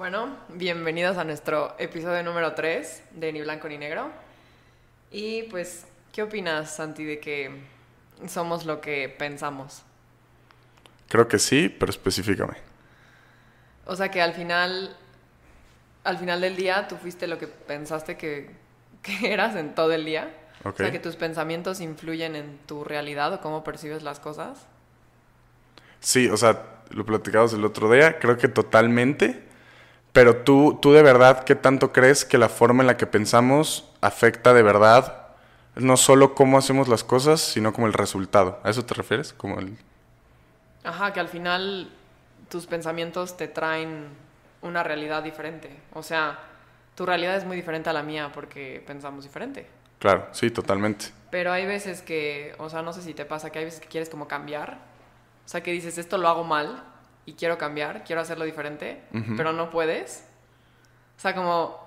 Bueno, bienvenidos a nuestro episodio número 3 de Ni Blanco ni Negro. Y pues, ¿qué opinas, Santi, de que somos lo que pensamos? Creo que sí, pero específicame. O sea que al final, al final del día, tú fuiste lo que pensaste que, que eras en todo el día. O sea que tus pensamientos influyen en tu realidad o cómo percibes las cosas. Sí, o sea, lo platicamos el otro día, creo que totalmente. Pero tú, tú de verdad, ¿qué tanto crees que la forma en la que pensamos afecta de verdad no solo cómo hacemos las cosas, sino como el resultado? ¿A eso te refieres? Como el... Ajá, que al final tus pensamientos te traen una realidad diferente. O sea, tu realidad es muy diferente a la mía porque pensamos diferente. Claro, sí, totalmente. Pero hay veces que, o sea, no sé si te pasa que hay veces que quieres como cambiar. O sea, que dices, esto lo hago mal y quiero cambiar, quiero hacerlo diferente, pero no puedes. O sea, como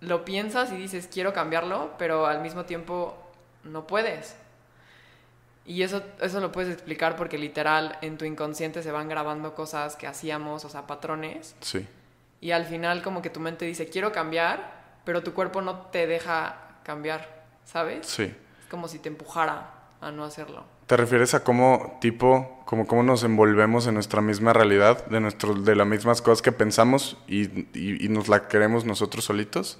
lo piensas y dices, quiero cambiarlo, pero al mismo tiempo no puedes. Y eso, eso lo puedes explicar porque literal en tu inconsciente se van grabando cosas que hacíamos, o sea, patrones. Sí. Y al final como que tu mente dice, quiero cambiar, pero tu cuerpo no te deja cambiar, ¿sabes? Sí. Es como si te empujara a no hacerlo. ¿Te refieres a cómo, tipo, como cómo nos envolvemos en nuestra misma realidad, de, nuestro, de las mismas cosas que pensamos y, y, nos la queremos nosotros solitos?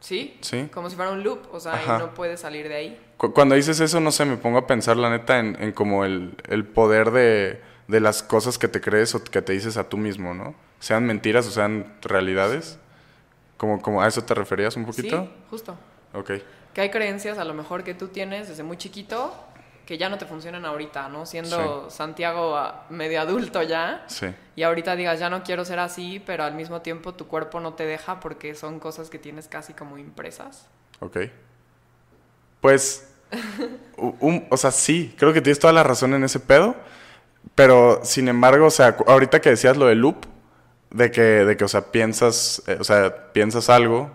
Sí, sí. Como si fuera un loop, o sea, y no puedes salir de ahí. Cuando dices eso, no sé, me pongo a pensar, la neta, en, en como el, el poder de, de, las cosas que te crees o que te dices a tú mismo, ¿no? Sean mentiras o sean realidades. Como, como a eso te referías un poquito. Sí, justo. Ok. Que hay creencias a lo mejor que tú tienes desde muy chiquito que ya no te funcionan ahorita, ¿no? Siendo Santiago medio adulto ya. Sí. Y ahorita digas, ya no quiero ser así, pero al mismo tiempo tu cuerpo no te deja porque son cosas que tienes casi como impresas. Ok. Pues, o sea, sí, creo que tienes toda la razón en ese pedo, pero sin embargo, o sea, ahorita que decías lo del loop, de que, de que o sea, piensas, eh, o sea, piensas algo,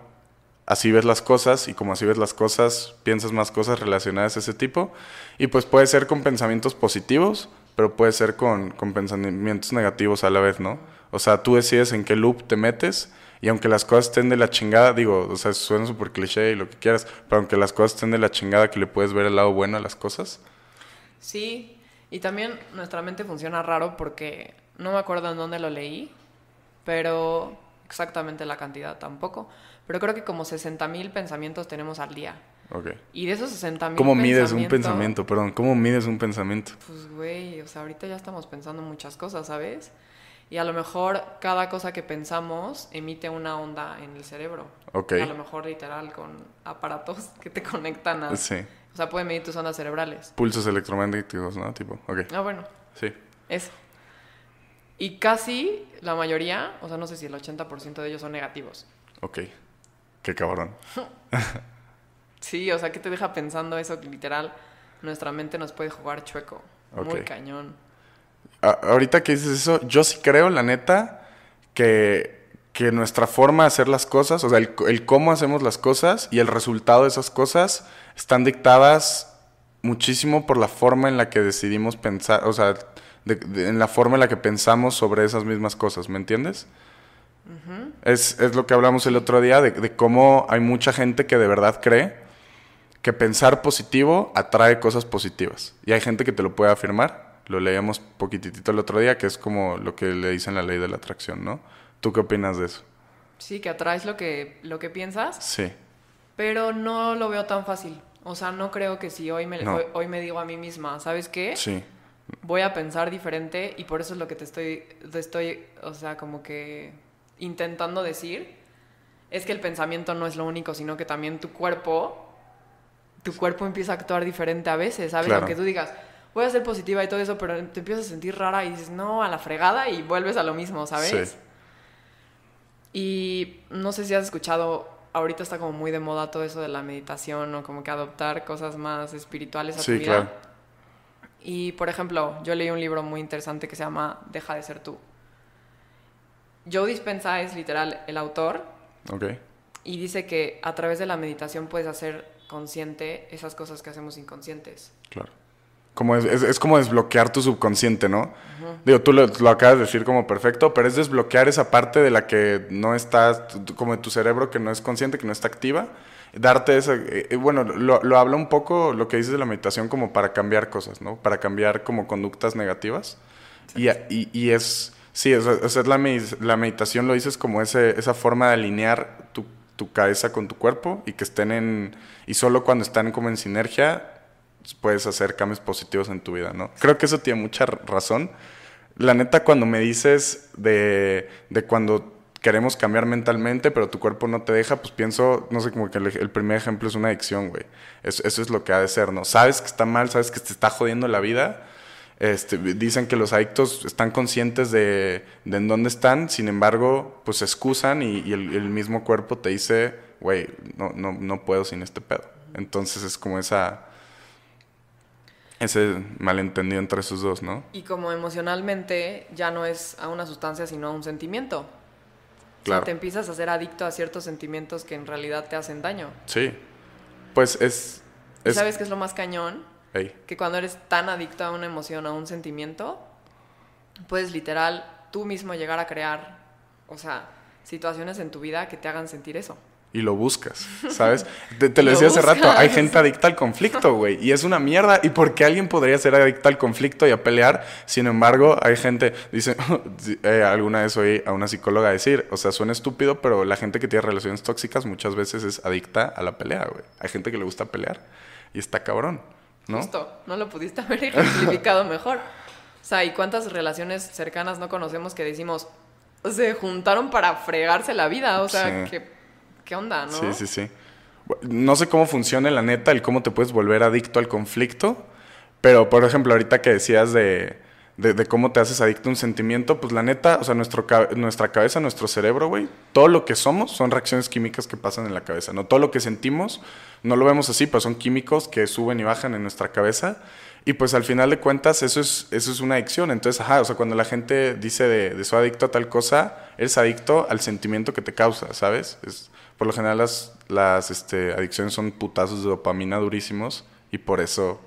así ves las cosas y como así ves las cosas, piensas más cosas relacionadas a ese tipo. Y pues puede ser con pensamientos positivos, pero puede ser con, con, pensamientos negativos a la vez, ¿no? O sea, tú decides en qué loop te metes y aunque las cosas estén de la chingada, digo, o sea, suena súper cliché y lo que quieras, pero aunque las cosas estén de la chingada, que le puedes ver el lado bueno a las cosas. Sí, y también nuestra mente funciona raro porque no me acuerdo en dónde lo leí, pero exactamente la cantidad tampoco pero creo que como 60 mil pensamientos tenemos al día. Ok. Y de esos 60 mil ¿Cómo mides un pensamiento? Perdón, ¿cómo mides un pensamiento? Pues, güey, o sea, ahorita ya estamos pensando muchas cosas, ¿sabes? Y a lo mejor cada cosa que pensamos emite una onda en el cerebro. Ok. a lo mejor literal con aparatos que te conectan a... Sí. O sea, puede medir tus ondas cerebrales. Pulsos electromagnéticos, ¿no? Tipo, ok. Ah, bueno. Sí. Eso. Y casi la mayoría, o sea, no sé si el 80% de ellos son negativos. Ok. Qué cabrón. sí, o sea, que te deja pensando eso que literal nuestra mente nos puede jugar chueco. Muy cañón. ahorita que dices eso, yo sí creo, la neta, que, que nuestra forma de hacer las cosas, o sea, el, cómo hacemos las cosas y el resultado de esas cosas están dictadas muchísimo por la forma en la que decidimos pensar, o sea, en la forma en la que pensamos sobre esas mismas cosas, ¿me entiendes? Es, es, lo que hablamos el otro día de, cómo hay mucha gente que de verdad cree que pensar positivo atrae cosas positivas. Y hay gente que te lo puede afirmar. Lo leíamos poquitito el otro día, que es como lo que le dicen la ley de la atracción, ¿no? ¿Tú qué opinas de eso? Sí, que atraes lo que, lo que piensas. Sí. Pero no lo veo tan fácil. O sea, no creo que si hoy me, hoy, me digo a mí misma, ¿sabes qué? Sí. Voy a pensar diferente y por eso es lo que te estoy, te estoy, o sea, como que intentando decir es que el pensamiento no es lo único, sino que también tu cuerpo, tu cuerpo empieza a actuar diferente a veces, ¿sabes? Aunque tú digas, voy a ser positiva y todo eso, pero te empiezas a sentir rara y dices, no, a la fregada y vuelves a lo mismo, ¿sabes? Sí. Y no sé si has escuchado, ahorita está como muy de moda todo eso de la meditación o como que adoptar cosas más espirituales a tu vida. Claro. Y por ejemplo, yo leí un libro muy interesante que se llama Deja de ser tú. Joe Dispensa es literal el autor. Ok. Y dice que a través de la meditación puedes hacer consciente esas cosas que hacemos inconscientes. Claro. como es, es, como desbloquear tu subconsciente, ¿no? Digo, tú lo, lo, acabas de decir como perfecto, pero es desbloquear esa parte de la que no estás, como de tu cerebro que no es consciente, que no está activa. Darte esa, eh, eh, bueno, lo, lo habla un poco lo que dices de la meditación como para cambiar cosas, ¿no? Para cambiar como conductas negativas. Y, y, y, es, sí, o sea, la, la meditación lo dices como ese, esa forma de alinear tu, tu cabeza con tu cuerpo y que estén en, y solo cuando están como en sinergia puedes hacer cambios positivos en tu vida, ¿no? Creo que eso tiene mucha razón. La neta, cuando me dices de, de cuando queremos cambiar mentalmente, pero tu cuerpo no te deja, pues pienso, no sé, como que el, primer ejemplo es una adicción, güey. Eso, eso, es lo que ha de ser, ¿no? Sabes que está mal, sabes que te está jodiendo la vida. Este, dicen que los adictos están conscientes de, de en dónde están, sin embargo, pues se excusan y, y el, el, mismo cuerpo te dice, güey, no, no, no puedo sin este pedo. Entonces es como esa ese malentendido entre esos dos, ¿no? Y como emocionalmente ya no es a una sustancia, sino a un sentimiento. Claro. O sea, te empiezas a ser adicto a ciertos sentimientos que en realidad te hacen daño. Sí. Pues es... es... ¿Sabes qué es lo más cañón? Que cuando eres tan adicto a una emoción, a un sentimiento, puedes literal tú mismo llegar a crear, o sea, situaciones en tu vida que te hagan sentir eso y lo buscas, ¿sabes? Te, te lo, decía hace rato, hay gente adicta al conflicto, güey, y es una mierda. ¿Y por qué alguien podría ser adicta al conflicto y a pelear? Sin embargo, hay gente, dice, eh, alguna vez oí a una psicóloga decir, o sea, suena estúpido, pero la gente que tiene relaciones tóxicas muchas veces es adicta a la pelea, güey. Hay gente que le gusta pelear y está cabrón, ¿no? Justo, no lo pudiste haber ejemplificado mejor. O sea, ¿y cuántas relaciones cercanas no conocemos que decimos, se juntaron para fregarse la vida? O sea, que ¿qué onda, no? Sí, sí, sí. No sé cómo funciona la neta, el cómo te puedes volver adicto al conflicto, pero por ejemplo, ahorita que decías de, de, cómo te haces adicto a un sentimiento, pues la neta, o sea, nuestro, nuestra cabeza, nuestro cerebro, güey, todo lo que somos son reacciones químicas que pasan en la cabeza, ¿no? Todo lo que sentimos, no lo vemos así, pero son químicos que suben y bajan en nuestra cabeza. Y pues al final de cuentas eso es, eso es una adicción. Entonces, ajá, o sea, cuando la gente dice de, de soy adicto a tal cosa, eres adicto al sentimiento que te causa, ¿sabes? Es, por lo general las, las este, adicciones son putazos de dopamina durísimos y por eso,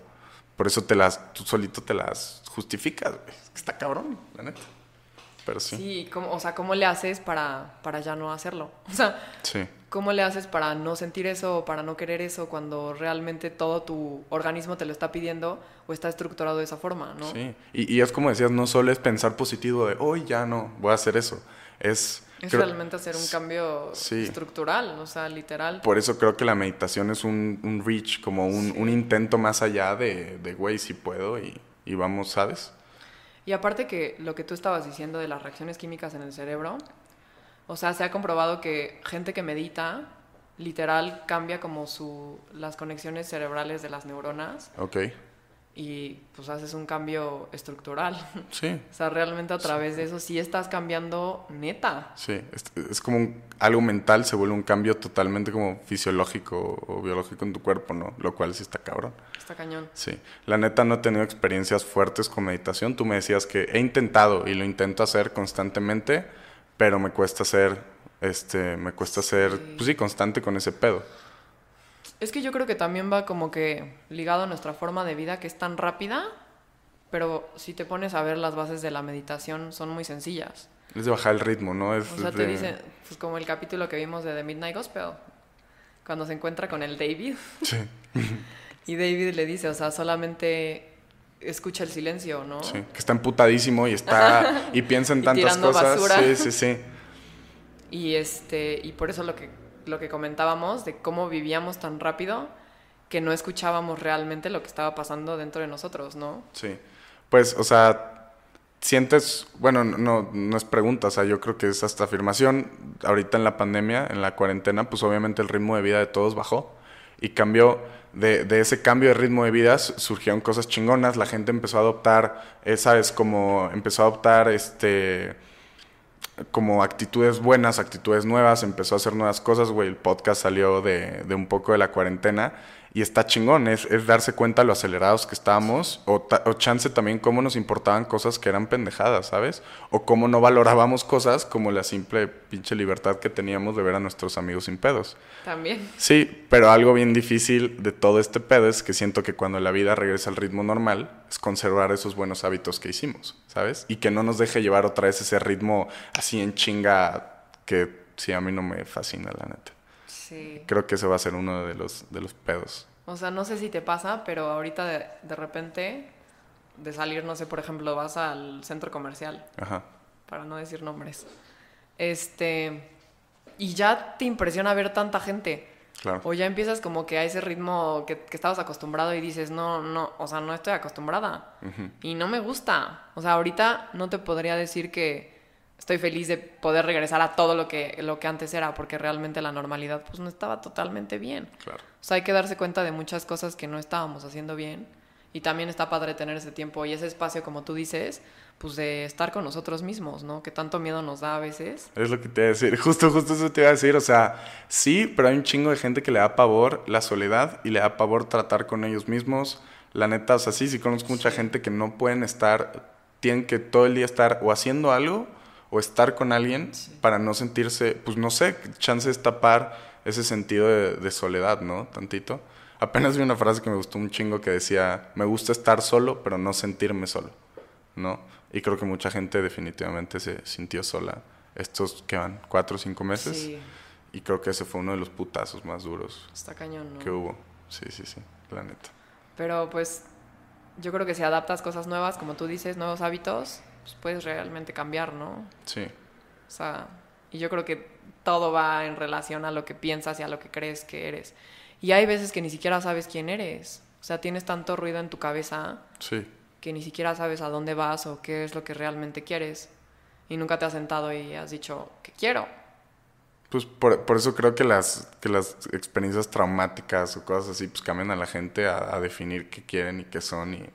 por eso te las, tú solito te las justificas, güey. Está cabrón, la neta. Pero sí. Sí, ¿cómo, o sea, ¿cómo le haces para, para ya no hacerlo? O sea, sí. ¿cómo le haces para no sentir eso para no querer eso cuando realmente todo tu organismo te lo está pidiendo o está estructurado de esa forma, ¿no? Sí, y, y es como decías, no solo es pensar positivo de, hoy ya no, voy a hacer eso. Es es realmente hacer un cambio estructural, o sea, literal. Por eso creo que la meditación es un, un reach, como un, un, intento más allá de, de güey, si puedo y, y, vamos, ¿sabes? Y aparte que lo que tú estabas diciendo de las reacciones químicas en el cerebro, o sea, se ha comprobado que gente que medita, literal, cambia como su, las conexiones cerebrales de las neuronas. Ok y pues haces un cambio estructural. Sí. o sea, realmente a través de eso sí estás cambiando neta. Sí, es, es como un, algo mental, se vuelve un cambio totalmente como fisiológico o biológico en tu cuerpo, ¿no? Lo cual sí está cabrón. Está cañón. Sí. La neta no he tenido experiencias fuertes con meditación. Tú me decías que he intentado y lo intento hacer constantemente, pero me cuesta ser, este, me cuesta ser, pues sí, constante con ese pedo. Es que yo creo que también va como que ligado a nuestra forma de vida que es tan rápida, pero si te pones a ver las bases de la meditación son muy sencillas. Es de bajar el ritmo, ¿no? Es o sea, te dicen, pues como el capítulo que vimos de The Midnight Gospel, cuando se encuentra con el David. Sí. y David le dice, o sea, solamente escucha el silencio, ¿no? Sí, que está emputadísimo y está y piensa en tantas cosas. Basura. Sí, sí, sí. Y este y por eso lo que lo que comentábamos de cómo vivíamos tan rápido que no escuchábamos realmente lo que estaba pasando dentro de nosotros, ¿no? Sí. Pues, o sea, sientes, bueno, no, no es pregunta, o sea, yo creo que es hasta afirmación. Ahorita en la pandemia, en la cuarentena, pues obviamente el ritmo de vida de todos bajó y cambió. De, ese cambio de ritmo de vida surgieron cosas chingonas, la gente empezó a adoptar, eh, ¿sabes? Como empezó a adoptar este como actitudes buenas, actitudes nuevas, empezó a hacer nuevas cosas, güey. El podcast salió de, de, un poco de la cuarentena Y está chingón, es, es darse cuenta lo acelerados que estábamos, o, o chance también cómo nos importaban cosas que eran pendejadas, ¿sabes? O cómo no valorábamos cosas como la simple pinche libertad que teníamos de ver a nuestros amigos sin pedos. También. Sí, pero algo bien difícil de todo este pedo es que siento que cuando la vida regresa al ritmo normal es conservar esos buenos hábitos que hicimos, ¿sabes? Y que no nos deje llevar otra vez ese ritmo así en chinga que sí a mí no me fascina, la neta. Sí. Creo que ese va a ser uno de los, de los pedos. O sea, no sé si te pasa, pero ahorita de, de repente, de salir, no sé, por ejemplo, vas al centro comercial, Ajá. para no decir nombres. Este. Y ya te impresiona ver tanta gente. Claro. O ya empiezas como que a ese ritmo que, que estabas acostumbrado y dices, no, no, o sea, no estoy acostumbrada. Y no me gusta. O sea, ahorita no te podría decir que estoy feliz de poder regresar a todo lo que, lo que antes era, porque realmente la normalidad pues no estaba totalmente bien. Claro. O sea, hay que darse cuenta de muchas cosas que no estábamos haciendo bien. Y también está padre tener ese tiempo y ese espacio, como tú dices, pues de estar con nosotros mismos, ¿no? Que tanto miedo nos da a veces. Es lo que te iba a decir. Justo, justo eso te iba a decir. O sea, sí, pero hay un chingo de gente que le da pavor la soledad y le da pavor tratar con ellos mismos. La neta, o sea, sí, sí conozco mucha gente que no pueden estar, tienen que todo el día estar o haciendo algo o estar con alguien para no sentirse, pues no sé, chance es tapar ese sentido de, de soledad, ¿no? Tantito. Apenas vi una frase que me gustó un chingo que decía, me gusta estar solo, pero no sentirme solo, ¿no? Y creo que mucha gente definitivamente se sintió sola estos, que van? ¿Cuatro o cinco meses? Sí, Y creo que ese fue uno de los putazos más duros está cañón, ¿no? que hubo. Sí, sí, sí, la neta. Pero pues yo creo que si adaptas cosas nuevas, como tú dices, nuevos hábitos, pues puedes realmente cambiar, ¿no? Sí, O sea, y yo creo que todo va en relación a lo que piensas y a lo que crees que eres. Y hay veces que ni siquiera sabes quién eres. O sea, tienes tanto ruido en tu cabeza sí. que ni siquiera sabes a dónde vas o qué es lo que realmente quieres. Y nunca te has sentado y has dicho, ¿qué quiero? Pues por, por eso creo que las, que las experiencias traumáticas o cosas así, pues cambian a la gente a, a definir qué quieren y qué son. Y,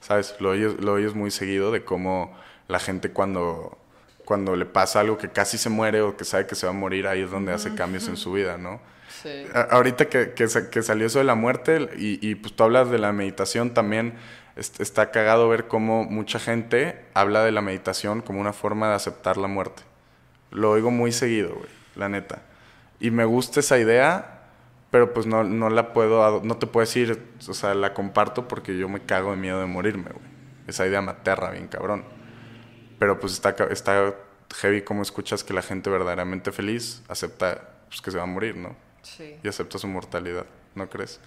¿sabes? Lo oyes, lo oyes muy seguido de cómo la gente cuando, cuando le pasa algo que casi se muere o que sabe que se va a morir, ahí es donde hace cambios en su vida, ¿no? Sí. Ahorita que, que, sa- que salió eso de la muerte y, y, pues tú hablas de la meditación también, est- está cagado ver cómo mucha gente habla de la meditación como una forma de aceptar la muerte. Lo oigo muy seguido, güey, la neta. Y me gusta esa idea, pero pues no, no la puedo, no te puedo decir, o sea, la comparto porque yo me cago de miedo de morirme, güey. Esa idea me aterra bien cabrón. Pero pues está, está heavy como escuchas que la gente verdaderamente feliz acepta pues, que se va a morir, ¿no? Sí. y acepta su mortalidad, ¿no crees?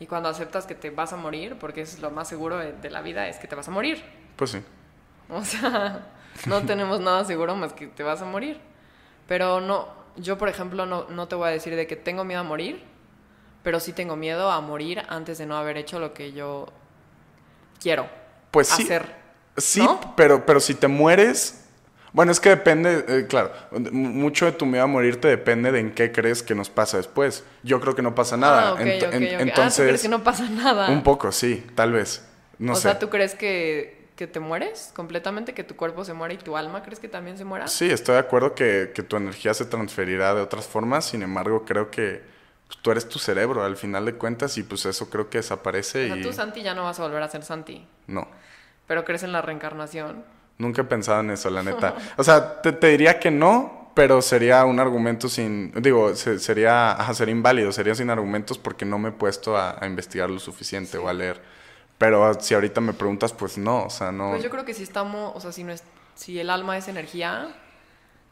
Y cuando aceptas que te vas a morir, porque es lo más seguro de, de la vida, es que te vas a morir. Pues sí. O sea, no tenemos nada seguro más que te vas a morir. Pero no, yo por ejemplo no, no te voy a decir de que tengo miedo a morir, pero sí tengo miedo a morir antes de no haber hecho lo que yo quiero Pues hacer. Sí, ¿no? pero, pero si te mueres. Bueno, es que depende, eh, claro, mucho de tu miedo a morirte depende de en qué crees que nos pasa después. Yo creo que no pasa nada. Ah, Ent- ok. Ah, ¿tú Entonces, crees que no pasa nada? un poco, sí, tal vez. No o sé. sea, ¿tú crees que, que te mueres completamente? ¿Que tu cuerpo se muere y tu alma crees que también se muera? Sí, estoy de acuerdo que, que tu energía se transferirá de otras formas, sin embargo, creo que pues, tú eres tu cerebro al final de cuentas y pues eso creo que desaparece O sea, y tú, Santi, ya no vas a volver a ser Santi. no. Pero crees en la reencarnación. Nunca he pensado en eso, la neta. O sea, te, te diría que no, pero sería un argumento sin... Digo, se- sería, ajá, sería inválido, sería sin argumentos porque no me he puesto a, a investigar lo suficiente o a leer. Pero si ahorita me preguntas, pues no, o sea, no... Pues yo creo que si estamos, o sea, si, no es, si el alma es energía,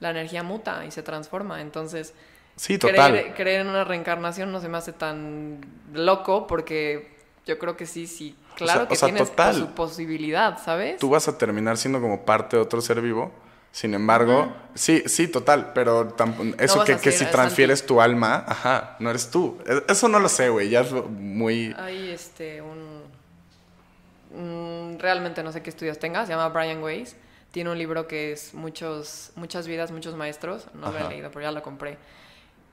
la energía muta y se transforma. Entonces, Sí, total. creer, creer en una reencarnación no se me hace tan loco porque yo creo que sí, sí, claro sea- que o sea, tienes total. su posibilidad, ¿sabes? Tú vas a terminar siendo como parte de otro ser vivo. Sin embargo, sí, sí, total, pero eso vas que, que si transfieres tu alma, ajá, no eres tú. E- Eso no lo sé, güey, ya es muy... Hay este, un, un- Realmente no sé qué estudios tenga, se llama Brian Weiss. Tiene un libro que es muchos, Muchas vidas, muchos maestros. No lo he leído, pero ya lo compré.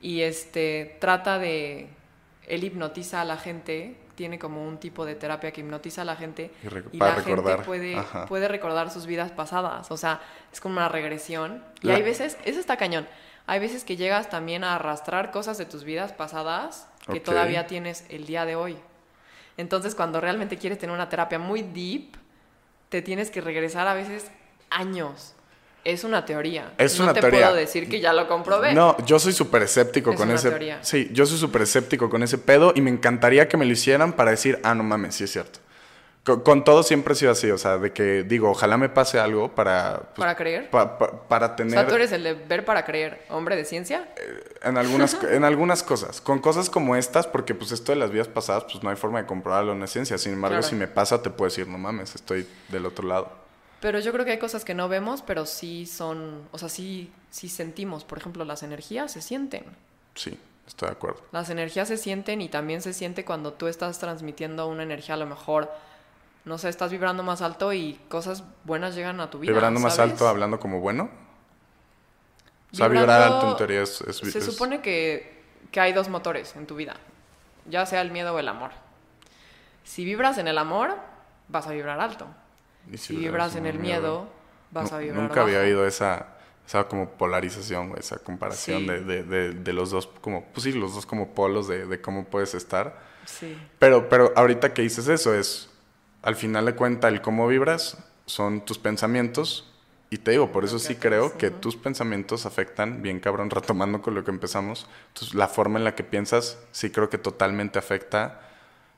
Y este trata de. Él hipnotiza a la gente, tiene como un tipo de terapia que hipnotiza a la gente Y re- y para la recordar, gente puede, ajá. puede recordar sus vidas pasadas. O sea, es como una regresión. Y hay veces, eso está cañón. Hay veces que llegas también a arrastrar cosas de tus vidas pasadas que todavía tienes el día de hoy. Entonces, cuando realmente quieres tener una terapia muy deep, te tienes que regresar a veces años. Es una teoría. Es no una te teoría. puedo decir que ya lo comprobé. No, yo soy súper escéptico Es con una ese. teoría. Sí, yo soy súper escéptico con ese pedo y me encantaría que me lo hicieran para decir, ah, no mames, sí es cierto. Con, con todo siempre he sido así, o sea, de que digo, ojalá me pase algo para. pues, ¿Para creer? pa- pa- para O tener. sea, tú eres el de ver para creer, hombre de ciencia. En algunas, en algunas cosas. Con cosas como estas, porque pues esto de las vidas pasadas, pues no hay forma de comprobarlo en la ciencia. Sin embargo, Claro. si me pasa, te puedo decir, no mames, estoy del otro lado. Pero yo creo que hay cosas que no vemos, pero sí son, o sea, sí, sí sentimos. Por ejemplo, las energías se sienten. Sí, estoy de acuerdo. Las energías se sienten y también se siente cuando tú estás transmitiendo una energía, a lo mejor, no sé, estás vibrando más alto y cosas buenas llegan a tu vida. Vibrando más alto, hablando como bueno. O sea, vibrar alto en teoría es... es- Se es- supone que, que hay dos motores en tu vida, ya sea el miedo o el amor. Si vibras en el amor, vas a vibrar alto. Y Si vibras en el miedo, vas a vibrar Nunca había oído esa, esa como polarización, esa comparación Sí. de, de, de, de los dos, como, pues sí, los dos como polos de, de cómo puedes estar. Sí. Pero, pero ahorita que dices eso es, al final de cuenta, el cómo vibras son tus pensamientos. Y te digo, por eso sí creo que tus pensamientos afectan, bien cabrón, retomando con lo que empezamos, entonces, la forma en la que piensas sí creo que totalmente afecta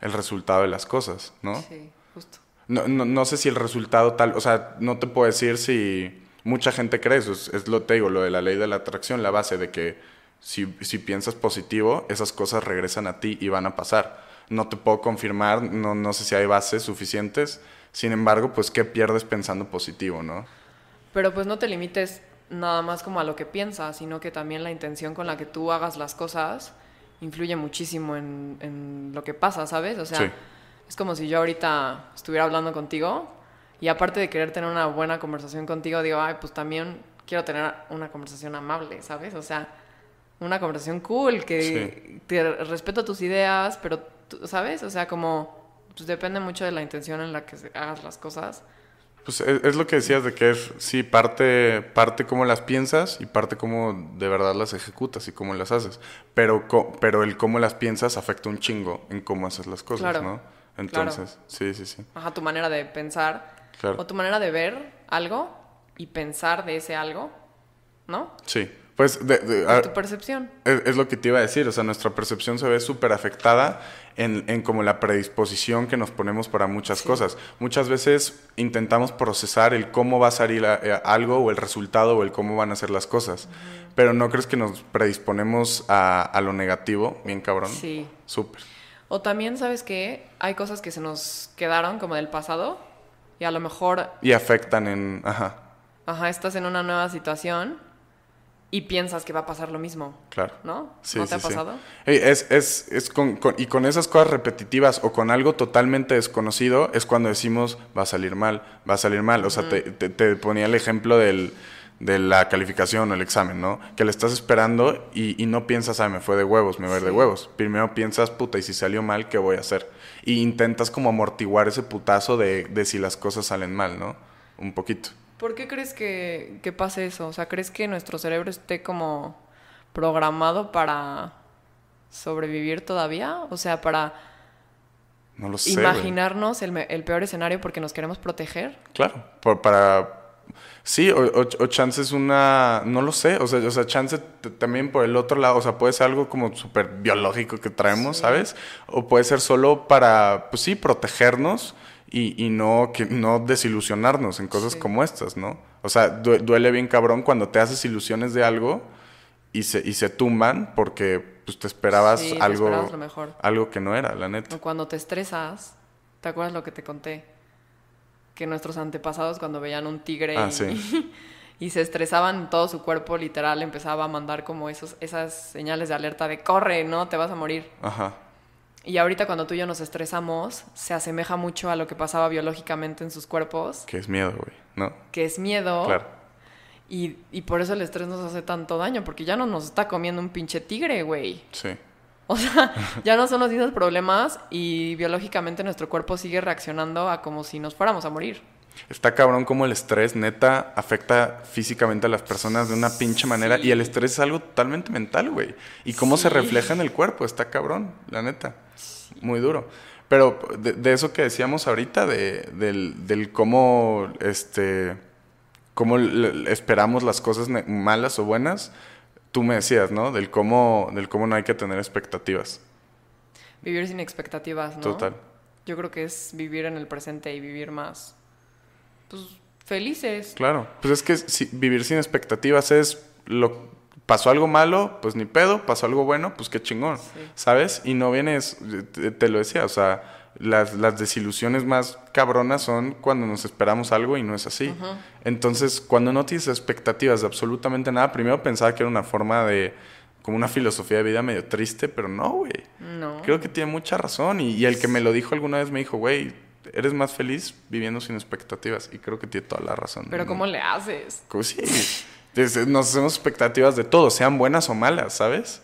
el resultado de las cosas, ¿no? Sí, justo. No, no, no sé si el resultado tal, o sea, no te puedo decir si mucha gente cree eso, es, es lo te digo, lo de la ley de la atracción, la base de que si, si piensas positivo, esas cosas regresan a ti y van a pasar. No te puedo confirmar, no, no sé si hay bases suficientes, sin embargo, pues, ¿qué pierdes pensando positivo, no? Pero pues no te limites nada más como a lo que piensas, sino que también la intención con la que tú hagas las cosas influye muchísimo en, en lo que pasa, ¿sabes? O sea, Sí. Es como si yo ahorita estuviera hablando contigo y aparte de querer tener una buena conversación contigo, digo, ay, pues también quiero tener una conversación amable, ¿sabes? O sea, una conversación cool, que te respeto tus ideas, pero, tú- ¿sabes? O sea, como, pues depende mucho de la intención en la que hagas las cosas. Pues es, es lo que decías de que es, sí, parte, parte cómo las piensas y parte cómo de verdad las ejecutas y cómo las haces. Pero, pero el cómo las piensas afecta un chingo en cómo haces las cosas, Claro, ¿no? Entonces, sí, sí, sí. Ajá, tu manera de pensar Claro. o tu manera de ver algo y pensar de ese algo, ¿no? Sí. Pues de- de- a- tu percepción. es, es lo que te iba a decir, o sea, nuestra percepción se ve súper afectada en, en como la predisposición que nos ponemos para muchas Sí. cosas. Muchas veces intentamos procesar el cómo va a salir a- eh, algo o el resultado o el cómo van a ser las cosas, pero no crees que nos predisponemos a, a lo negativo, bien cabrón. Sí. Súper. O también, ¿sabes qué? Hay cosas que se nos quedaron como del pasado y a lo mejor, Y afectan en, ajá, ajá, estás en una nueva situación y piensas que va a pasar lo mismo, claro. ¿no? Sí, ¿No te sí, ha sí. pasado? Ey, Es, es, es con, con- y con esas cosas repetitivas o con algo totalmente desconocido es cuando decimos va a salir mal, va a salir mal. O sea, te, te- te ponía el ejemplo del, de la calificación o el examen, ¿no? Que le estás esperando y, y no piensas, ah, me fue de huevos, me va a ir de huevos. Primero piensas, puta, y si salió mal, ¿qué voy a hacer? Y intentas como amortiguar ese putazo de, de si las cosas salen mal, ¿no? Un poquito. ¿Por qué crees que, que pase eso? O sea, ¿crees que nuestro cerebro esté como programado para sobrevivir todavía? O sea, para No lo sé. imaginarnos el, el peor escenario porque nos queremos proteger. Claro, por- para... Sí, o, o, o chance es una... No lo sé, o sea, o sea chance también por el otro lado, o sea, puede ser algo como súper biológico que traemos, Sí. ¿sabes? O puede ser solo para, pues sí, protegernos y, y no, que, no desilusionarnos en cosas Sí. como estas, ¿no? O sea, due- duele bien cabrón cuando te haces ilusiones de algo y se, y se tumban porque pues, te esperabas Sí, te algo, esperabas lo mejor. algo que no era, la neta. O cuando te estresas, ¿te acuerdas lo que te conté? Que nuestros antepasados cuando veían un tigre Ah, y, sí. y se estresaban, todo su cuerpo literal empezaba a mandar como esos, esas señales de alerta de corre, no, te vas a morir. Ajá. Y ahorita cuando tú y yo nos estresamos, se asemeja mucho a lo que pasaba biológicamente en sus cuerpos, Que es miedo, güey, ¿no? que es miedo. Claro. Y, y por eso el estrés nos hace tanto daño, porque ya no nos está comiendo un pinche tigre, güey. Sí. O sea, ya no son los mismos problemas y biológicamente nuestro cuerpo sigue reaccionando a como si nos fuéramos a morir. Está cabrón como el estrés neta afecta físicamente a las personas de una pinche manera y el estrés es algo totalmente mental, güey. Y cómo se refleja en el cuerpo, está cabrón, la neta. Muy duro. Pero de, de eso que decíamos ahorita, de, del, del cómo, este, cómo esperamos las cosas malas o buenas, tú me decías, ¿no? Del cómo, del cómo no hay que tener expectativas. Vivir sin expectativas, ¿no? Total. Yo creo que es vivir en el presente y vivir más, pues, felices. Claro. Pues es que si, vivir sin expectativas es lo pasó algo malo, pues ni pedo, pasó algo bueno, pues qué chingón. Sí. ¿Sabes? Y no vienes, te, te lo decía, o sea, las, las desilusiones más cabronas son cuando nos esperamos algo y no es así. Entonces, cuando no tienes expectativas de absolutamente nada, primero pensaba que era una forma de, como una filosofía de vida medio triste, pero no, güey. No. Creo que tiene mucha razón. Y, y el que me lo dijo alguna vez me dijo, güey, eres más feliz viviendo sin expectativas. Y creo que tiene toda la razón. Pero ¿no? ¿cómo le haces? Como sí. Des- Nos hacemos expectativas de todo, sean buenas o malas, ¿sabes?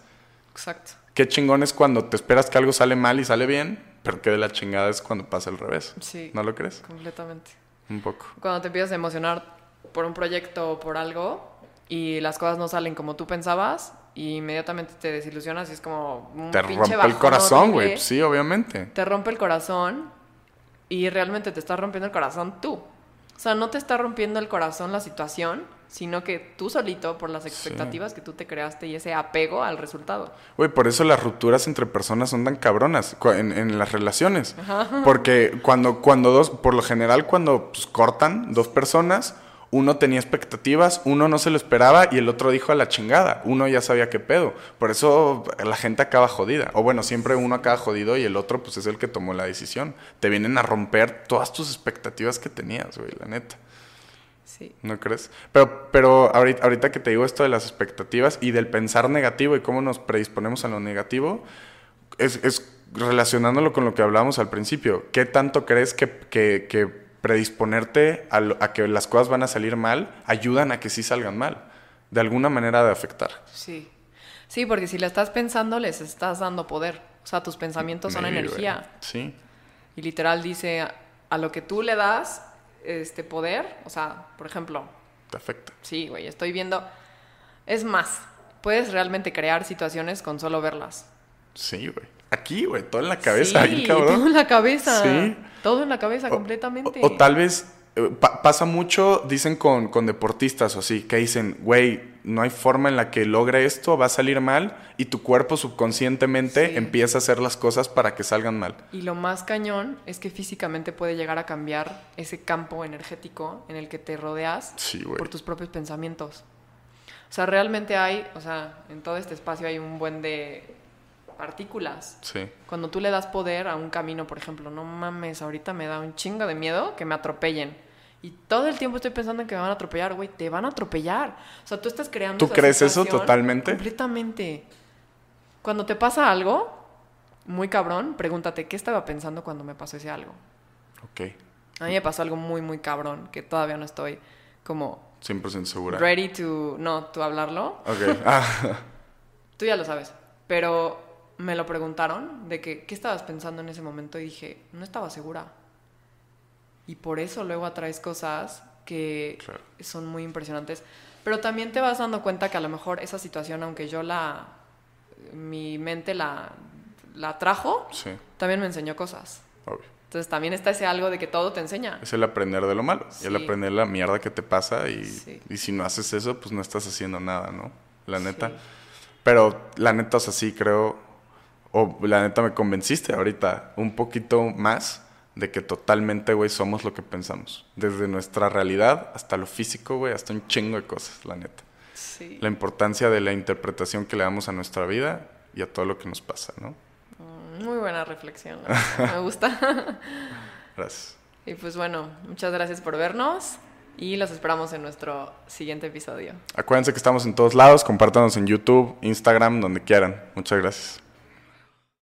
Exacto. Qué chingón es cuando te esperas que algo sale mal y sale bien, pero que de la chingada es cuando pasa al revés. Sí. ¿No lo crees? Completamente. Un poco. Cuando te empiezas a emocionar por un proyecto o por algo y las cosas no salen como tú pensabas y inmediatamente te desilusionas y es como un Te pinche rompe el corazón, güey. Sí, obviamente. Te rompe el corazón y realmente te está rompiendo el corazón tú. O sea, no te está rompiendo el corazón la situación, sino que tú solito por las expectativas que tú te creaste y ese apego al resultado. Güey, por eso las rupturas entre personas son tan cabronas en, en las relaciones. Porque cuando, cuando dos, por lo general, cuando pues, cortan dos personas, uno tenía expectativas, uno no se lo esperaba y el otro dijo a la chingada. Uno ya sabía qué pedo. Por eso la gente acaba jodida. O bueno, siempre uno acaba jodido y el otro pues es el que tomó la decisión. Te vienen a romper todas tus expectativas que tenías, güey, la neta. Sí. ¿No crees? Pero, pero ahorita, ahorita que te digo esto de las expectativas y del pensar negativo y cómo nos predisponemos a lo negativo, es, es relacionándolo con lo que hablábamos al principio. ¿Qué tanto crees que, que- que predisponerte a, lo- a que las cosas van a salir mal ayudan a que sí salgan mal? De alguna manera de afectar. Sí. Sí, porque si la estás pensando, les estás dando poder. O sea, tus pensamientos son Maybe, energía. Sí. Y literal dice, a lo que tú le das este poder, o sea, por ejemplo, Te afecta. sí, güey, estoy viendo... Es más, puedes realmente crear situaciones con solo verlas. Sí, güey. Aquí, güey, todo en la cabeza, sí, cabrón. todo en la cabeza. Sí. Todo en la cabeza, O- completamente. O, o tal vez eh, pa- pasa mucho, dicen con, con deportistas o así, que dicen, güey, no hay forma en la que logre esto, va a salir mal, y tu cuerpo subconscientemente Sí. empieza a hacer las cosas para que salgan mal. Y lo más cañón es que físicamente puede llegar a cambiar ese campo energético en el que te rodeas Sí, por tus propios pensamientos. O sea, realmente hay, o sea, en todo este espacio hay un buen de partículas. Sí. Cuando tú le das poder a un camino, por ejemplo, no mames, ahorita me da un chingo de miedo que me atropellen. Y todo el tiempo estoy pensando en que me van a atropellar, güey, te van a atropellar. O sea, tú estás creando ¿Tú esa crees eso totalmente? Completamente. Cuando te pasa algo muy cabrón, pregúntate, ¿qué estaba pensando cuando me pasó ese algo? Ok. A mí me pasó algo muy, muy cabrón, que todavía no estoy como 100% segura. ready to, no, to hablarlo. Ok. Ah, Tú ya lo sabes. Pero me lo preguntaron de que, ¿qué estabas pensando en ese momento? Y dije, no estaba segura. Y por eso luego atraes cosas que Claro. son muy impresionantes. Pero también te vas dando cuenta que a lo mejor esa situación, aunque yo la, mi mente la, la trajo, sí, también me enseñó cosas. obvio. Entonces también está ese algo de que todo te enseña. Es el aprender de lo malo. Y el Sí. aprender la mierda que te pasa. Y, Sí. y si no haces eso, pues no estás haciendo nada, ¿no? La neta. Sí. Pero la neta, o sea, sí creo, o la neta me convenciste ahorita un poquito más de que totalmente, güey, somos lo que pensamos. Desde nuestra realidad hasta lo físico, güey, hasta un chingo de cosas, la neta. Sí. La importancia de la interpretación que le damos a nuestra vida y a todo lo que nos pasa, ¿no? Mm, Muy buena reflexión. Me gusta. Gracias. y pues bueno, muchas gracias por vernos y los esperamos en nuestro siguiente episodio. Acuérdense que estamos en todos lados, compártanos en YouTube, Instagram, donde quieran. Muchas gracias.